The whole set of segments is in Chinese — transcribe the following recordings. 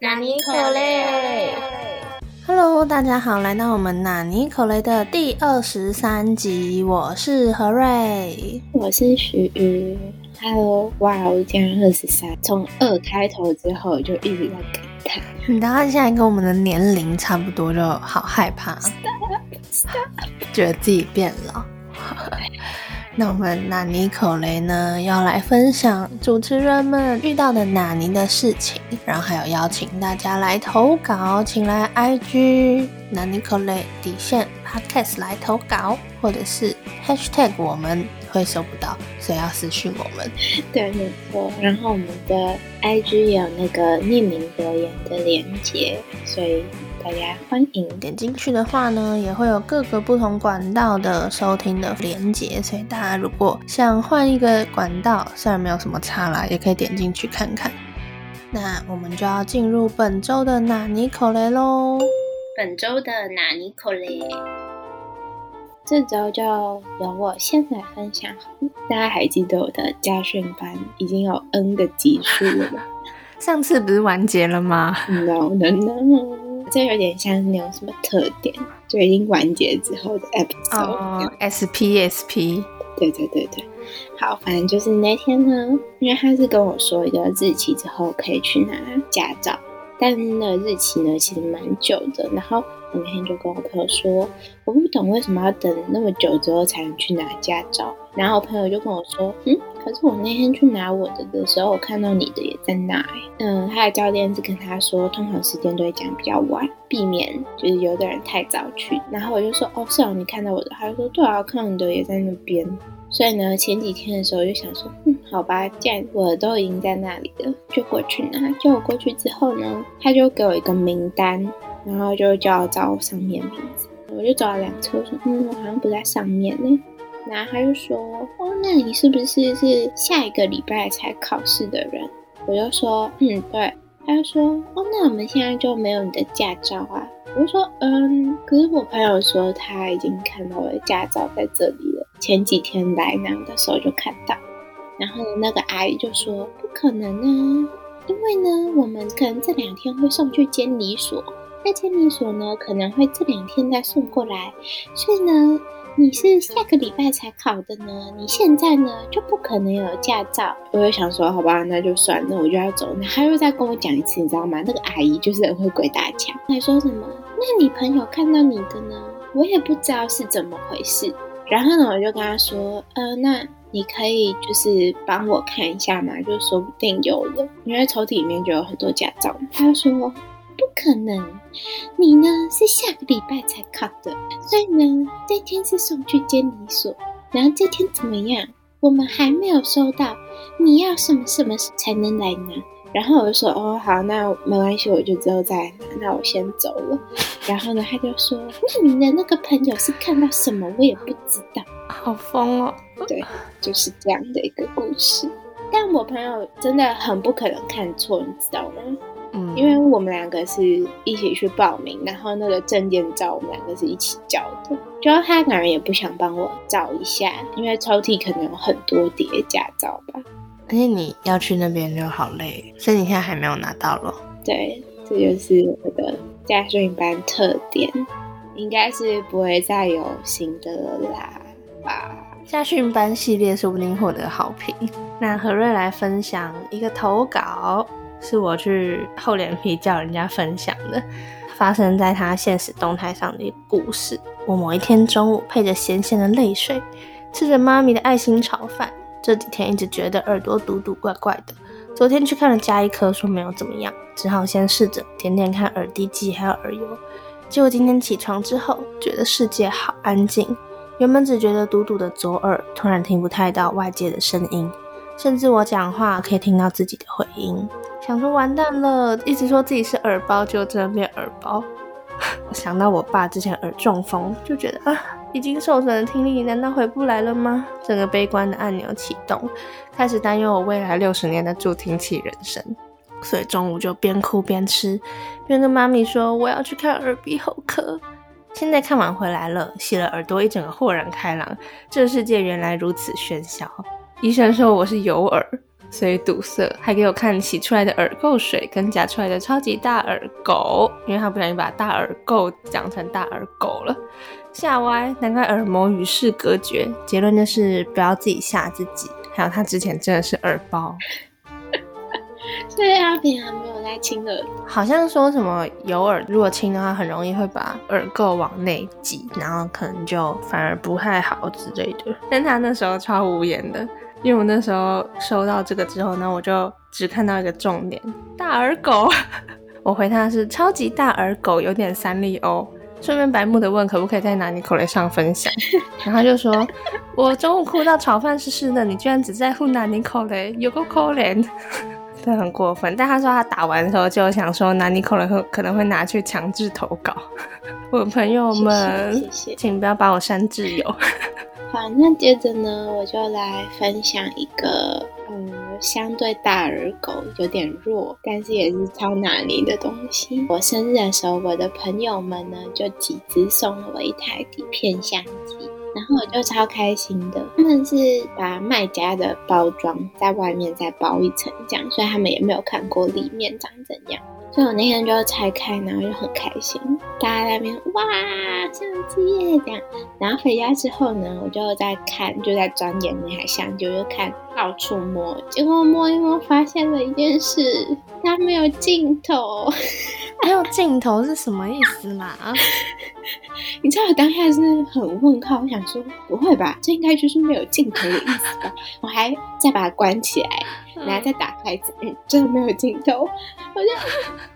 纳尼可雷，Hello，大家好，来到我们纳尼可雷的第二十三集，我是何瑞，我是徐瑜，Hello，哇，我竟然二十三，从二开头之后就一直在感叹，你当现在跟我们的年龄差不多，就好害怕，觉得自己变老。那我们纳尼口雷呢，要来分享主持人们遇到的纳尼的事情，然后还有邀请大家来投稿，请来 IG 纳尼口雷底线 Podcast 来投稿，或者是 Hashtag 我们会收不到，所以要私讯我们。对，没错。然后我们的 IG 有那个匿名留言的连接，所以。大家欢迎点进去的话呢，也会有各个不同管道的收听的连接，所以大家如果想换一个管道，虽然没有什么差啦，也可以点进去看看。那我们就要进入本周的纳尼口雷喽。本周的纳尼口雷，这周就由我先来分享。大家还记得我的家训班已经有 N 个级数了吗？上次不是完结了吗？No No No。这有点像那种什么特点，就已经完结之后的 episode。哦，S P S P。对对对对，好，反正就是那天呢，因为他是跟我说一个日期之后可以去拿驾照，但那日期呢其实蛮久的，然后。我那天就跟我朋友说，我不懂为什么要等那么久之后才能去拿驾照。然后我朋友就跟我说，嗯，可是我那天去拿我的的时候，我看到你的也在那。嗯，他的教练是跟他说，通常时间都会讲比较晚，避免就是有的人太早去。然后我就说，哦，是哦，你看到我的？他就说，对啊，看到你的也在那边。所以呢，前几天的时候就想说，嗯，好吧，既然我都已经在那里了，就过去拿。就我过去之后呢，他就给我一个名单。然后就叫我找上面名字，我就找了两次，我说嗯，我好像不在上面呢。然后他就说哦，那你是不是是下一个礼拜才考试的人？我就说嗯，对。他就说哦，那我们现在就没有你的驾照啊。我就说嗯，可是我朋友说他已经看到我的驾照在这里了，前几天来那的时候就看到。然后那个阿姨就说不可能啊，因为呢，我们可能这两天会送去监理所。那监理所呢，可能会这两天再送过来，所以呢，你是下个礼拜才考的呢，你现在呢就不可能有驾照。我就想说，好吧，那就算，那我就要走。那他又再跟我讲一次，你知道吗？那个阿姨就是很会鬼打墙，还说什么？那你朋友看到你的呢？我也不知道是怎么回事。然后呢，我就跟他说，呃，那你可以就是帮我看一下嘛，就说不定有了，因为抽屉里面就有很多驾照。他说。不可能，你呢是下个礼拜才考的，所以呢这天是送去监理所，然后这天怎么样？我们还没有收到，你要什么什么才能来拿？然后我就说哦好，那没关系，我就之后再来拿，那我先走了。然后呢他就说，那你的那个朋友是看到什么？我也不知道，好疯哦。对，就是这样的一个故事。但我朋友真的很不可能看错，你知道吗？嗯，因为我们两个是一起去报名，然后那个证件照我们两个是一起交的，就他可能也不想帮我照一下，因为抽屉可能有很多叠驾照吧。而且你要去那边就好累，所以你现在还没有拿到咯。对，这就是我的驾训班特点，应该是不会再有新的啦吧。驾训班系列说不定获得好评。那何瑞来分享一个投稿。是我去厚脸皮叫人家分享的，发生在他现实动态上的一个故事。我某一天中午配着咸咸的泪水，吃着妈咪的爱心炒饭。这几天一直觉得耳朵堵堵怪怪的，昨天去看了加一科，说没有怎么样，只好先试着点点看耳滴剂还有耳油。结果今天起床之后，觉得世界好安静。原本只觉得堵堵的左耳，突然听不太到外界的声音，甚至我讲话可以听到自己的回音。想说完蛋了，一直说自己是耳包，就真的变耳包。我 想到我爸之前耳中风，就觉得啊，已经受损的听力难道回不来了吗？整个悲观的按钮启动，开始担忧我未来六十年的助听器人生。所以中午就边哭边吃，边跟妈咪说我要去看耳鼻喉科。现在看完回来了，洗了耳朵，一整个豁然开朗。这世界原来如此喧嚣。医生说我是有耳。所以堵塞，还给我看洗出来的耳垢水跟夹出来的超级大耳狗，因为他不小心把大耳垢讲成大耳狗了，吓歪，难怪耳膜与世隔绝。结论就是不要自己吓自己。还有他之前真的是耳包，所以他平常没有在清耳，好像说什么有耳如果清的话，很容易会把耳垢往内挤，然后可能就反而不太好之类的。但他那时候超无言的。因为我那时候收到这个之后呢，我就只看到一个重点：大耳狗。我回他是超级大耳狗，有点三丽鸥。顺便白目的问可不可以在拿尼口雷上分享，然后就说：我中午哭到炒饭湿湿的，你居然只在乎拿尼口雷，有个可怜，这很过分。但他说他打完的时候就想说拿尼口雷会可能会拿去强制投稿。我的朋友们，请不要把我删挚友。好，那接着呢，我就来分享一个，呃，相对大耳狗有点弱，但是也是超拿捏的东西。我生日的时候，我的朋友们呢就集资送了我一台底片相机，然后我就超开心的。他们是把卖家的包装在外面再包一层这样，所以他们也没有看过里面长怎样。所以我那天就拆开，然后就很开心，大家在那边哇相机耶这样，然后回家之后呢，我就在看，就在钻研那台相机，就看到处摸，结果摸一摸发现了一件事，它没有镜头。没有镜头是什么意思嘛？你知道我当下是很问号，我想说不会吧，这应该就是没有镜头的意思吧？我还再把它关起来，然后再打开子，嗯，真的没有镜头，我就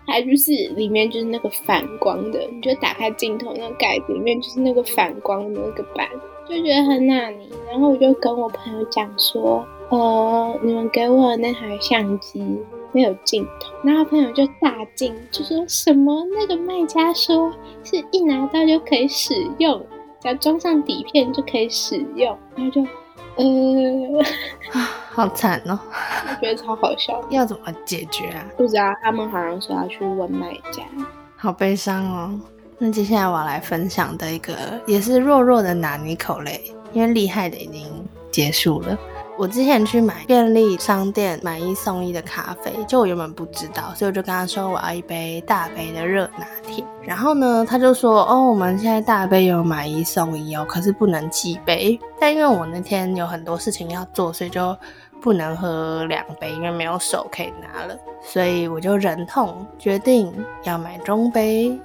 还就是里面就是那个反光的，你就打开镜头那个盖子里面就是那个反光的那个板，就觉得很纳尼。然后我就跟我朋友讲说，呃，你们给我的那台相机。没有镜头，然后朋友就大惊，就说什么那个卖家说是一拿到就可以使用，只要装上底片就可以使用，然后就呃啊，好惨哦，我觉得超好笑，要怎么解决啊？不知道，他们好像说要去问卖家，好悲伤哦。那接下来我要来分享的一个也是弱弱的拿尼口类，因为厉害的已经结束了。我之前去买便利商店买一送一的咖啡，就我原本不知道，所以我就跟他说我要一杯大杯的热拿铁。然后呢，他就说哦，我们现在大杯有买一送一哦，可是不能寄杯。但因为我那天有很多事情要做，所以就不能喝两杯，因为没有手可以拿了，所以我就忍痛决定要买中杯。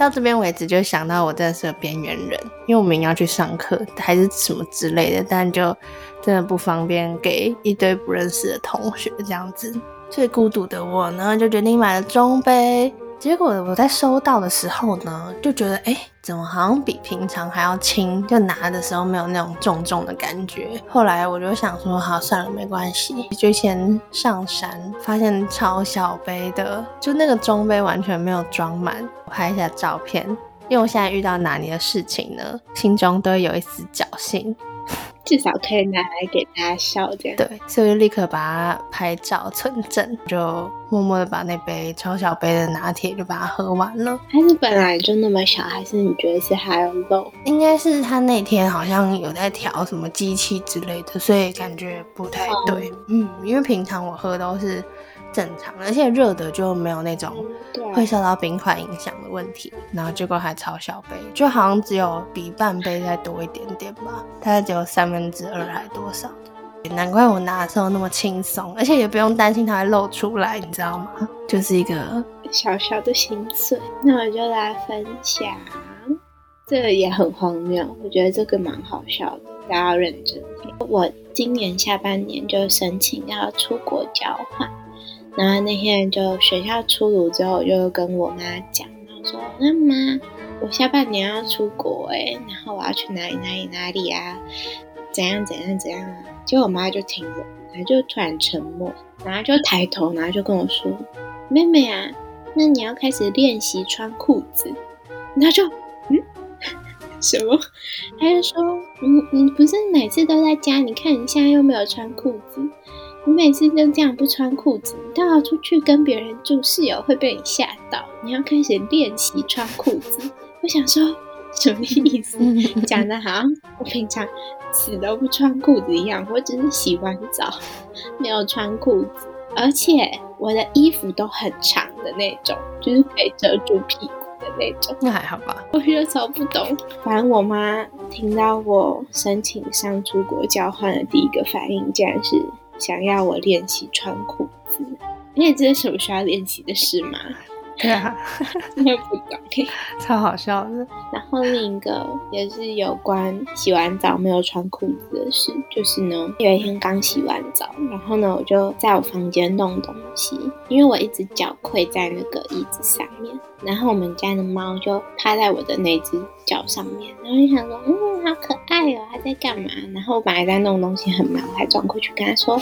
到这边为止，就想到我真的是个边缘人，因为我们要去上课还是什么之类的，但就真的不方便给一堆不认识的同学这样子。最孤独的我呢，就决定买了中杯。结果我在收到的时候呢，就觉得哎，怎么好像比平常还要轻？就拿的时候没有那种重重的感觉。后来我就想说，好算了，没关系。就先上山，发现超小杯的，就那个中杯完全没有装满。拍一下照片，因为我现在遇到哪里的事情呢，心中都有一丝侥幸。至少可以拿来给大家笑这样。对，所以我就立刻把它拍照存证，就默默的把那杯超小杯的拿铁就把它喝完了。还是本来就那么小，还是你觉得是还有漏？应该是他那天好像有在调什么机器之类的，所以感觉不太对。嗯，因为平常我喝都是。正常，而且热的就没有那种会受到冰块影响的问题。然后结果还超小杯，就好像只有比半杯再多一点点吧，大概只有三分之二还多少的。难怪我拿的时候那么轻松，而且也不用担心它会漏出来，你知道吗？就是一个小小的心碎。那我就来分享，这个也很荒谬，我觉得这个蛮好笑的，大家要认真听。我今年下半年就申请要出国交换。然后那天就学校出炉之后，就跟我妈讲，然后说：“那妈，我下半年要出国哎，然后我要去哪里哪里哪里啊？怎样怎样怎样啊？”结果我妈就听了，然后就突然沉默，然后就抬头，然后就跟我说：“妹妹啊，那你要开始练习穿裤子。”然后就嗯，什么？他就说：“你你不是每次都在家？你看你现在又没有穿裤子。”你每次就这样不穿裤子，你都要出去跟别人住，室友会被你吓到。你要开始练习穿裤子。我想说，什么意思？讲的好像我平常死都不穿裤子一样，我只是洗完澡没有穿裤子，而且我的衣服都很长的那种，就是可以遮住屁股的那种。那还好吧？我觉得超不懂。反正我妈听到我申请上出国交换的第一个反应，竟然是想要我练习穿裤子。你也知道什么需要练习的事吗？对啊，真的不懂。超好笑的。然后另一个也是有关洗完澡没有穿裤子的事，就是呢，有一天刚洗完澡，然后呢，我就在我房间弄东西，因为我一只脚跪在那个椅子上面，然后我们家的猫就趴在我的那只脚上面，然后就想说，嗯，好可爱哦，他在干嘛？然后我本来在弄东西很忙，还转过去跟他说，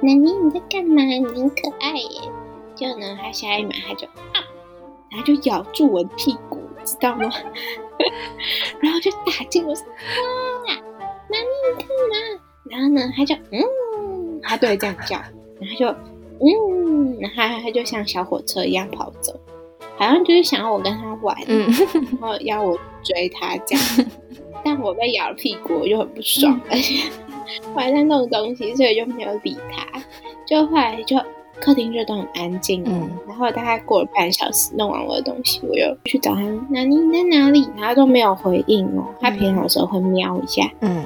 奶妮你在干嘛？你很可爱耶。就呢，他下一秒他就啊。然后就咬住我的屁股，知道吗？然后就打进我说：“哇，哪里你干嘛？”然后呢，他就嗯，他对这样叫，然后就嗯，然后他就像小火车一样跑走，好像就是想要我跟他玩，然后要我追他这样。但我被咬了屁股，我就很不爽，而且我还在弄东西，所以就没有理他。就后来就。客厅就都很安静，嗯，然后大概过了半小时，弄完我的东西，我又去找他，那你在哪里？然后都没有回应哦。他平常的时候会瞄一下，嗯，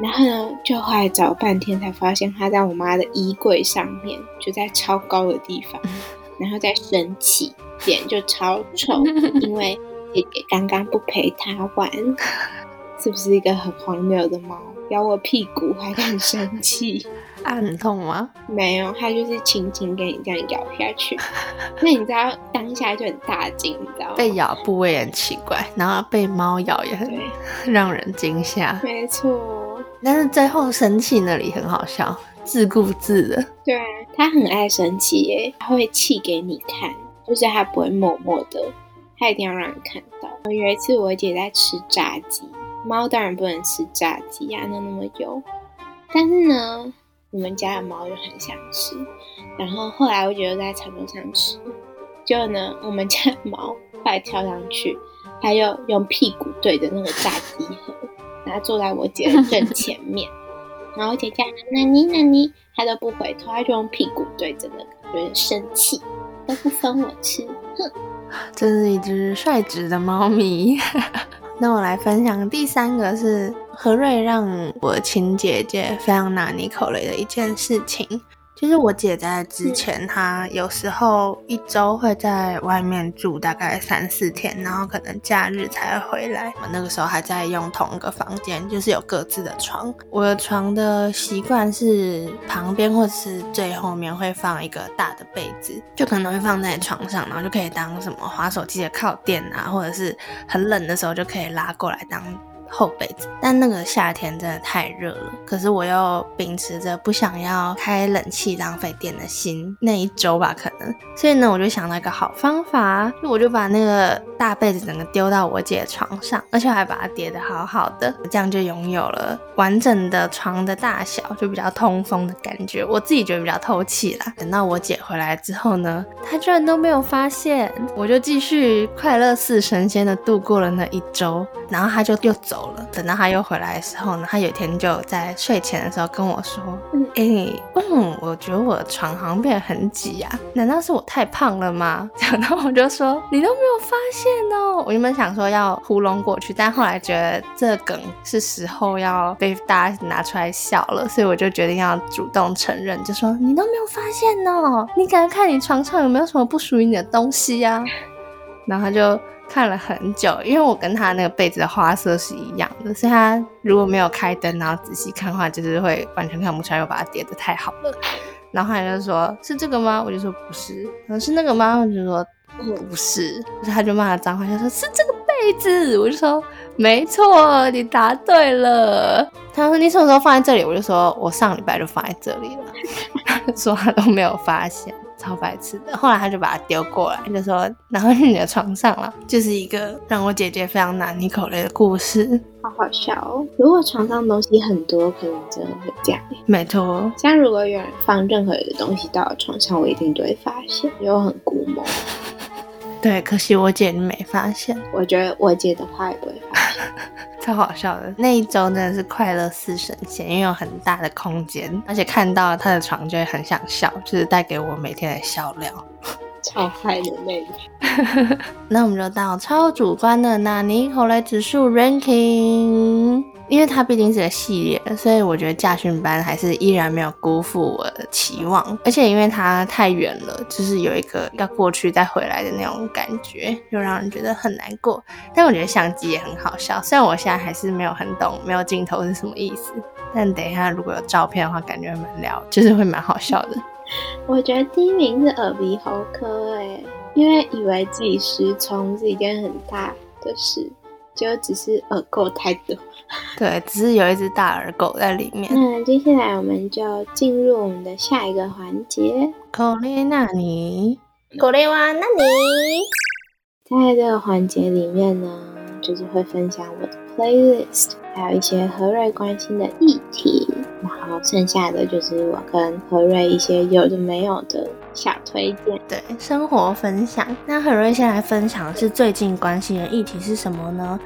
然后呢，就后来找半天才发现他在我妈的衣柜上面，就在超高的地方，然后在生气，脸就超臭，因为姐姐刚刚不陪他玩，是不是一个很荒谬的猫？咬我屁股还很生气。啊，很痛吗？没有，它就是轻轻给你这样咬下去。那你知道当下就很大惊，你知道吗？被咬部位很奇怪，然后被猫咬也很让人惊吓。没错，但是最后生气那里很好笑，自顾自的。对啊，它很爱生气耶，它会气给你看，就是它不会默默的，它一定要让你看到。我有一次我姐在吃炸鸡，猫当然不能吃炸鸡呀，那那么油。但是呢。我们家的猫就很想吃，然后后来我姐就在餐桌上吃，结果呢，我们家的猫快跳上去，它又用屁股对着那个炸鸡盒，然后坐在我姐的正前面，然后我姐叫那你那你，它都不回头，它就用屁股对着那个，有点生气，都不分我吃，哼，真是一只率直的猫咪。那我来分享第三个是何瑞让我亲姐姐非常拿你口雷的一件事情。就是我姐在之前，她有时候一周会在外面住大概三四天，然后可能假日才回来。我那个时候还在用同一个房间，就是有各自的床。我的床的习惯是旁边或者是最后面会放一个大的被子，就可能会放在床上，然后就可以当什么滑手机的靠垫啊，或者是很冷的时候就可以拉过来当。厚被子，但那个夏天真的太热了。可是我又秉持着不想要开冷气浪费电的心，那一周吧，可能，所以呢，我就想到一个好方法，就我就把那个大被子整个丢到我姐床上，而且还把它叠得好好的，这样就拥有了完整的床的大小，就比较通风的感觉。我自己觉得比较透气啦。等到我姐回来之后呢，她居然都没有发现，我就继续快乐似神仙的度过了那一周，然后她就又走。等到他又回来的时候呢，他有一天就在睡前的时候跟我说：“哎，嗯，我觉得我的床好像变得很挤啊，难道是我太胖了吗？” 然后我就说：“你都没有发现哦。”我原本想说要糊弄过去，但后来觉得这梗是时候要被大家拿出来笑了，所以我就决定要主动承认，就说：“你都没有发现哦，你赶快看你床上有没有什么不属于你的东西呀？”然后他就。看了很久，因为我跟他那个被子的花色是一样的，所以他如果没有开灯，然后仔细看的话，就是会完全看不出来，我把它叠的太好了。然后他就说：“是这个吗？”我就说：“不是。”然后：“是那个吗？”我就说：“不是。”他就骂他脏话，他说：“是这个被子。”我就说：“没错，你答对了。”他说：“你什么时候放在这里？”我就说：“我上礼拜就放在这里了。”他说他都没有发现。超白痴的，后来他就把它丢过来，就说，然后去你的床上了，就是一个让我姐姐非常难口泪的故事，好好笑哦。如果床上东西很多，可能真的会这样。没错，像如果有人放任何一个东西到床上，我一定都会发现，因为我很估摸。对，可惜我姐没发现，我觉得我姐的话也不会发现，超好笑的。那一周真的是快乐似神仙，因为有很大的空间，而且看到她的床就会很想笑，就是带给我每天的笑料。超嗨的妹妹。那我们就到超主观的纳尼口雷指数 ranking，因为它毕竟是个系列，所以我觉得驾训班还是依然没有辜负我的期望。而且因为它太远了，就是有一个要过去再回来的那种感觉，就让人觉得很难过。但我觉得相机也很好笑，虽然我现在还是没有很懂没有镜头是什么意思，但等一下如果有照片的话，感觉蛮聊，就是会蛮好笑的。我觉得第一名是耳鼻喉科，哎，因为以为自己失聪是一件很大的事，结果只是耳垢太多。对，只是有一只大耳狗在里面。那接下来我们就进入我们的下一个环节——口雷纳尼，口雷哇纳尼。在这个环节里面呢，就是会分享我的 playlist，还有一些何瑞关心的议题。然后剩下的就是我跟何瑞一些有的没有的小推荐，对生活分享。那何瑞先来分享是最近关心的议题是什么呢？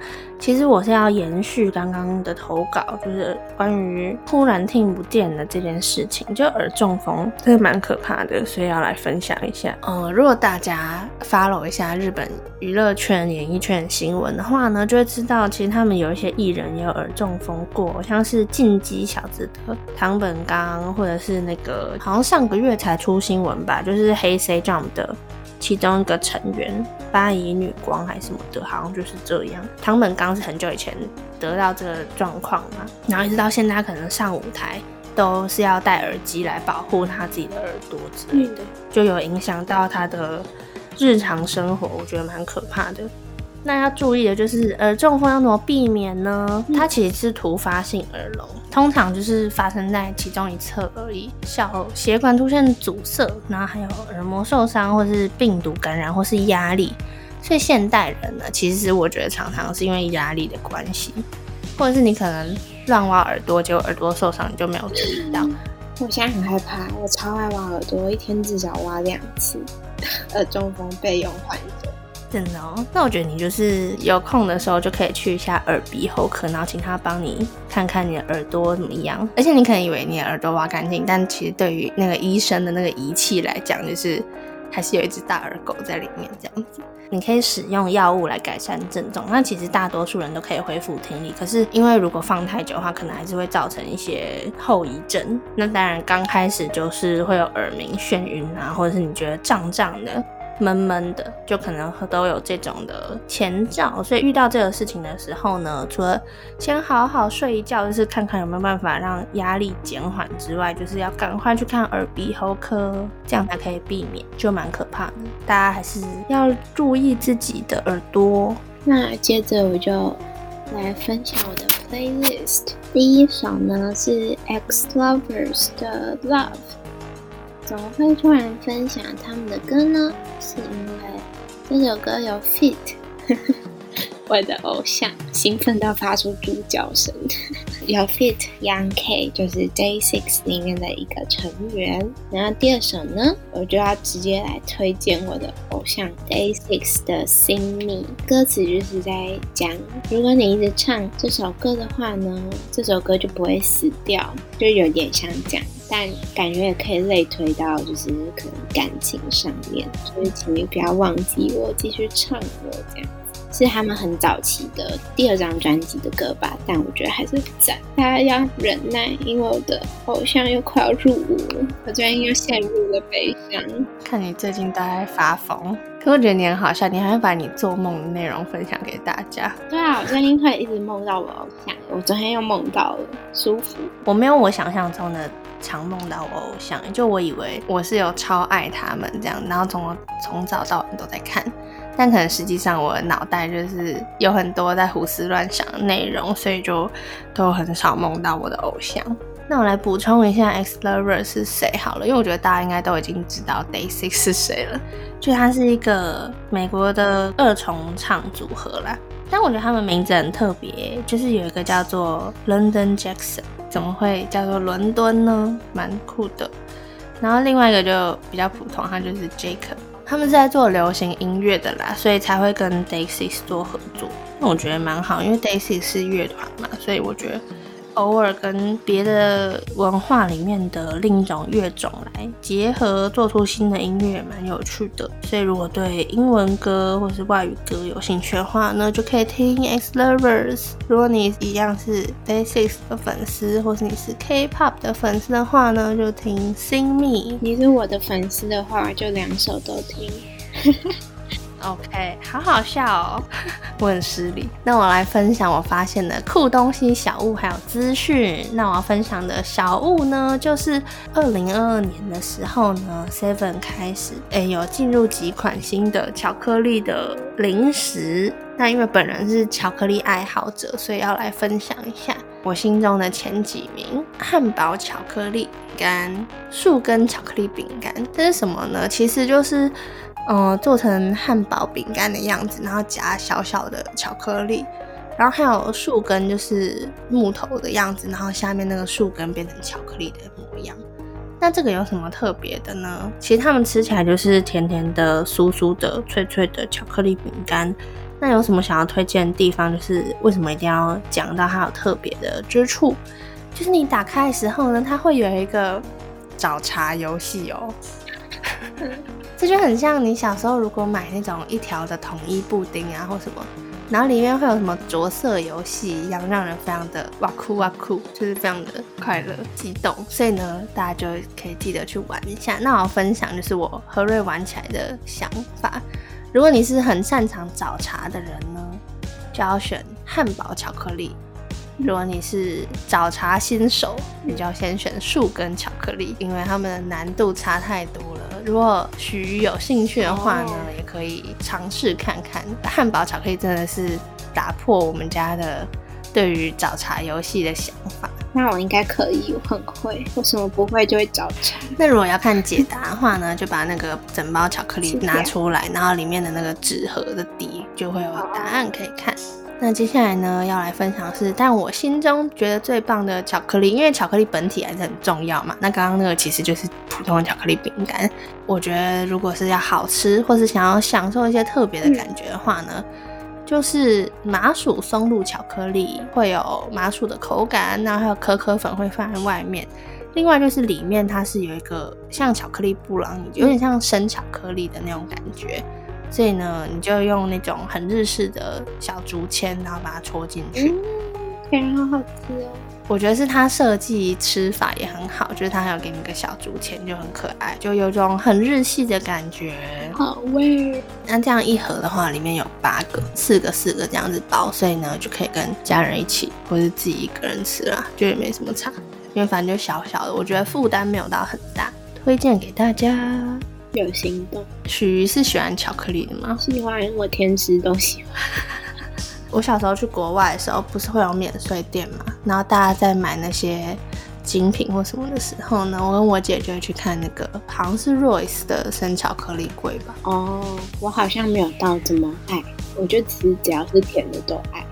其实我是要延续刚刚的投稿，就是关于突然听不见的这件事情，就耳中风，这个蛮可怕的，所以要来分享一下。呃，如果大家 follow 一下日本娱乐圈、演艺圈新闻的话呢，就会知道其实他们有一些艺人也有耳中风过，像是进击小子的唐本刚，或者是那个好像上个月才出新闻吧，就是黑 C Jump 的。其中一个成员八姨女光还是什么的，好像就是这样。唐本刚是很久以前得到这个状况嘛，然后一直到现在，可能上舞台都是要戴耳机来保护他自己的耳朵之类的，就有影响到他的日常生活，我觉得蛮可怕的。那要注意的就是耳中风要怎么避免呢？它其实是突发性耳聋，通常就是发生在其中一侧而已，小血管出现阻塞，然后还有耳膜受伤，或是病毒感染，或是压力。所以现代人呢，其实我觉得常常是因为压力的关系，或者是你可能乱挖耳朵，结果耳朵受伤，你就没有注意到。我现在很害怕，我超爱挖耳朵，一天至少挖两次，耳中风备用患者。真的哦，那我觉得你就是有空的时候就可以去一下耳鼻喉科，然后请他帮你看看你的耳朵怎么样。而且你可能以为你的耳朵挖干净，但其实对于那个医生的那个仪器来讲，就是还是有一只大耳狗在里面这样子。你可以使用药物来改善症状，那其实大多数人都可以恢复听力。可是因为如果放太久的话，可能还是会造成一些后遗症。那当然刚开始就是会有耳鸣、眩晕啊，或者是你觉得胀胀的。闷闷的，就可能都有这种的前兆，所以遇到这个事情的时候呢，除了先好好睡一觉，就是看看有没有办法让压力减缓之外，就是要赶快去看耳鼻喉科，这样才可以避免，就蛮可怕的。大家还是要注意自己的耳朵。那接着我就来分享我的 playlist，第一首呢是 X Lovers 的 Love。怎么会突然分享他们的歌呢？是因为这首歌有 feat，我的偶像，兴奋到发出猪叫声。有 feat Young K，就是 Day Six 里面的一个成员。然后第二首呢，我就要直接来推荐我的偶像 Day Six 的《Sing Me》。歌词就是在讲，如果你一直唱这首歌的话呢，这首歌就不会死掉，就有点像这样。但感觉也可以类推到，就是可能感情上面，所以请你不要忘记我，继续唱我这样。是他们很早期的第二张专辑的歌吧，但我觉得还是赞。大家要忍耐，因为我的偶像又快要入伍了，我最近又陷入了悲伤。看你最近都在发疯，可我觉得你很好笑，你还会把你做梦的内容分享给大家。对啊，我最近会一直梦到我偶像，我昨天又梦到了，舒服。我没有我想象中的常梦到我偶像，就我以为我是有超爱他们这样，然后从从早到晚都在看。但可能实际上我的脑袋就是有很多在胡思乱想的内容，所以就都很少梦到我的偶像。那我来补充一下 X Lover 是谁好了，因为我觉得大家应该都已经知道 Day Six 是谁了。就他是一个美国的二重唱组合啦，但我觉得他们名字很特别，就是有一个叫做 London Jackson，怎么会叫做伦敦呢？蛮酷的。然后另外一个就比较普通，他就是 Jacob。他们是在做流行音乐的啦，所以才会跟 Daisy 做合作。那我觉得蛮好，因为 Daisy 是乐团嘛，所以我觉得。偶尔跟别的文化里面的另一种乐种来结合，做出新的音乐，蛮有趣的。所以如果对英文歌或是外语歌有兴趣的话呢，就可以听 X Lovers。如果你一样是 Basics 的粉丝，或是你是 K-pop 的粉丝的话呢，就听 Sing Me。你是我的粉丝的话，就两首都听。OK，好好笑哦，我很失礼。那我来分享我发现的酷东西、小物还有资讯。那我要分享的小物呢，就是二零二二年的时候呢，Seven 开始哎有进入几款新的巧克力的零食。那因为本人是巧克力爱好者，所以要来分享一下我心中的前几名：汉堡巧克力饼干、树根巧克力饼干。这是什么呢？其实就是。嗯，做成汉堡饼干的样子，然后夹小小的巧克力，然后还有树根，就是木头的样子，然后下面那个树根变成巧克力的模样。那这个有什么特别的呢？其实它们吃起来就是甜甜的、酥酥的、脆脆的巧克力饼干。那有什么想要推荐的地方？就是为什么一定要讲到它有特别的之处？就是你打开的时候呢，它会有一个找茬游戏哦。这就很像你小时候如果买那种一条的统一布丁啊，或什么，然后里面会有什么着色游戏一样，让人非常的哇酷哇酷，就是非常的快乐激动。所以呢，大家就可以记得去玩一下。那我分享就是我和瑞玩起来的想法。如果你是很擅长找茬的人呢，就要选汉堡巧克力；如果你是找茬新手，你就要先选树根巧克力，因为它们的难度差太多了。如果许鱼有兴趣的话呢，也可以尝试看看汉堡巧克力，真的是打破我们家的对于找茬游戏的想法。那我应该可以，我很会，为什么不会就会找茬？那如果要看解答的话呢，就把那个整包巧克力 拿出来，然后里面的那个纸盒的底就会有答案可以看。那接下来呢，要来分享是，但我心中觉得最棒的巧克力，因为巧克力本体还是很重要嘛。那刚刚那个其实就是普通的巧克力饼干。我觉得如果是要好吃，或是想要享受一些特别的感觉的话呢，就是麻薯松露巧克力，会有麻薯的口感，然后还有可可粉会放在外面。另外就是里面它是有一个像巧克力布朗，有点像生巧克力的那种感觉。所以呢，你就用那种很日式的小竹签，然后把它戳进去，嗯，感觉好好吃哦。我觉得是它设计吃法也很好，就是它还有给你个小竹签，就很可爱，就有种很日系的感觉。好味。那这样一盒的话，里面有八个，四个四个这样子包，所以呢就可以跟家人一起，或是自己一个人吃啦，就也没什么差，因为反正就小小的，我觉得负担没有到很大，推荐给大家。有行动，许鱼是喜欢巧克力的吗？喜欢，我甜食都喜欢。我小时候去国外的时候，不是会有免税店嘛？然后大家在买那些精品或什么的时候呢，我跟我姐就会去看那个，好像是 Royce 的生巧克力柜吧。哦，我好像没有到这么爱，我就其实只要是甜的都爱。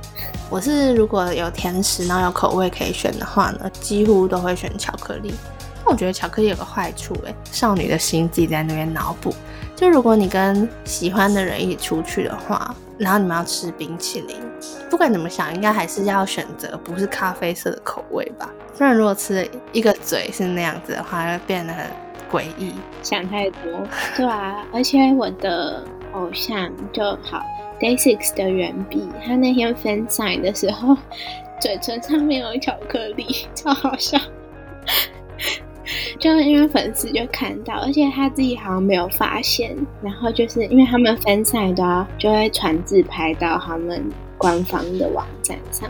我是如果有甜食，然后有口味可以选的话呢，几乎都会选巧克力。那我觉得巧克力有个坏处，哎，少女的心自己在那边脑补。就如果你跟喜欢的人一起出去的话，然后你们要吃冰淇淋，不管怎么想，应该还是要选择不是咖啡色的口味吧。不然如果吃一个嘴是那样子的话，会变得很诡异。想太多，对啊。而且我的偶像就好，Day Six 的原笔，他那天分享的时候，嘴唇上面有巧克力，超好笑。就因为粉丝就看到，而且他自己好像没有发现，然后就是因为他们分赛的，就会传自拍到他们官方的网站上，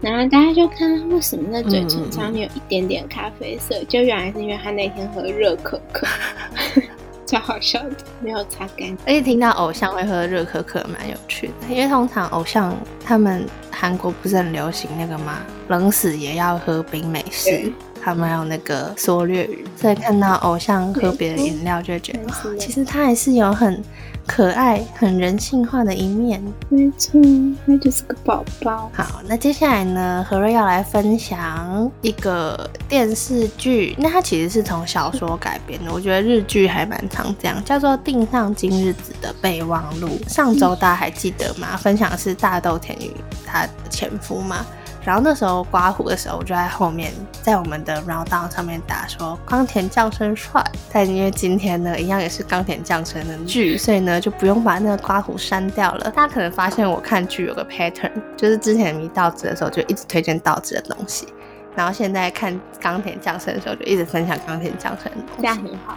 然后大家就看他为什么那嘴唇上面有一点点咖啡色，就原来是因为他那天喝热可可，超好笑的，没有擦干。而且听到偶像会喝热可可，蛮有趣的，因为通常偶像他们韩国不是很流行那个吗？冷死也要喝冰美式对。他们还有那个缩略语，所以看到偶像喝别的饮料，就会觉得其实他还是有很可爱、很人性化的一面。没错，他就是个宝宝。好，那接下来呢，何瑞要来分享一个电视剧，那它其实是从小说改编的，我觉得日剧还蛮常这样，叫做《定上今日子的备忘录》。上周大家还记得吗？分享的是大豆田与她的前夫嘛。然后那时候刮胡的时候，我就在后面在我们的 round down 上面打说冈田降生帅，但因为今天呢一样也是冈田降生的剧，所以呢就不用把那个刮胡删掉了。大家可能发现我看剧有个 pattern，就是之前迷道子的时候就一直推荐道子的东西，然后现在看冈田降生的时候就一直分享冈田降生的这样。很好，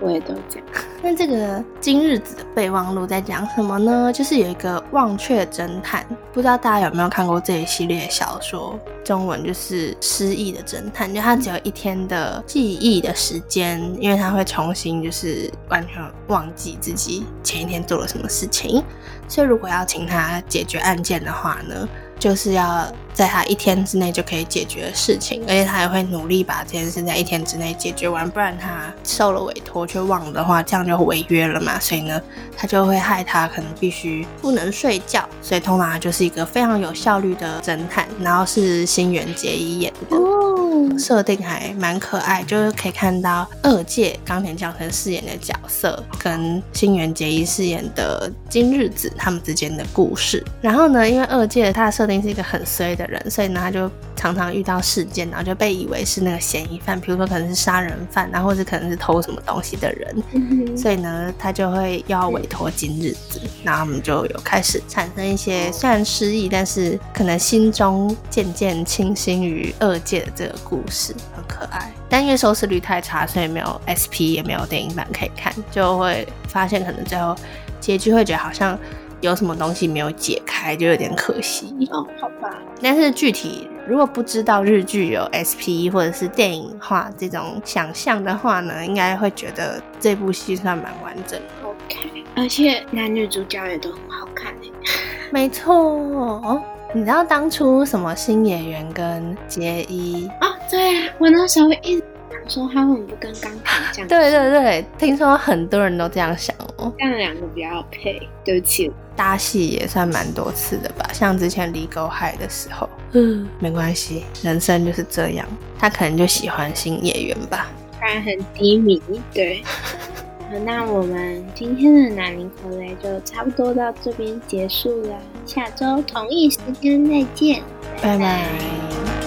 我也都这样。那这个今日子的备忘录在讲什么呢？就是有一个忘却侦探，不知道大家有没有看过这一系列小说？中文就是失忆的侦探，就他只有一天的记忆的时间，因为他会重新就是完全忘记自己前一天做了什么事情，所以如果要请他解决案件的话呢，就是要在他一天之内就可以解决的事情，而且他也会努力把这件事在一天之内解决完，不然他受了委托却忘了的话，这样就违约了嘛。所以呢，他就会害他可能必须不能睡觉，所以通常就是一个非常有效率的侦探，然后是新垣结衣演的。设定还蛮可爱，就是可以看到二届冈田将生饰演的角色跟新垣结衣饰演的今日子他们之间的故事。然后呢，因为二届他的设定是一个很衰的人，所以呢他就常常遇到事件，然后就被以为是那个嫌疑犯，比如说可能是杀人犯，然后或者可能是偷什么东西的人。嗯 所以呢，他就会要委托今日子，然后我们就有开始产生一些虽然失忆，但是可能心中渐渐倾心于二届的这个故事，很可爱。但因为收视率太差，所以没有 SP 也没有电影版可以看，就会发现可能最后结局会觉得好像有什么东西没有解开，就有点可惜。哦，好吧，但是具体如果不知道日剧有 SP 或者是电影化这种想象的话呢，应该会觉得这部戏算蛮完整的。OK，而且男女主角也都很好看诶。没错，你知道当初什么新演员跟结衣？哦，对啊，我那时候一直想说他们不跟冈田这样，对对对，听说很多人都这样想哦。这样两个比较配。对不起，搭戏也算蛮多次的吧，像之前离狗海的时候，嗯，没关系，人生就是这样。他可能就喜欢新演员吧。突然很低迷。对，好 那我们今天的南宁口雷就差不多到这边结束了，下周同一时间再见，拜拜。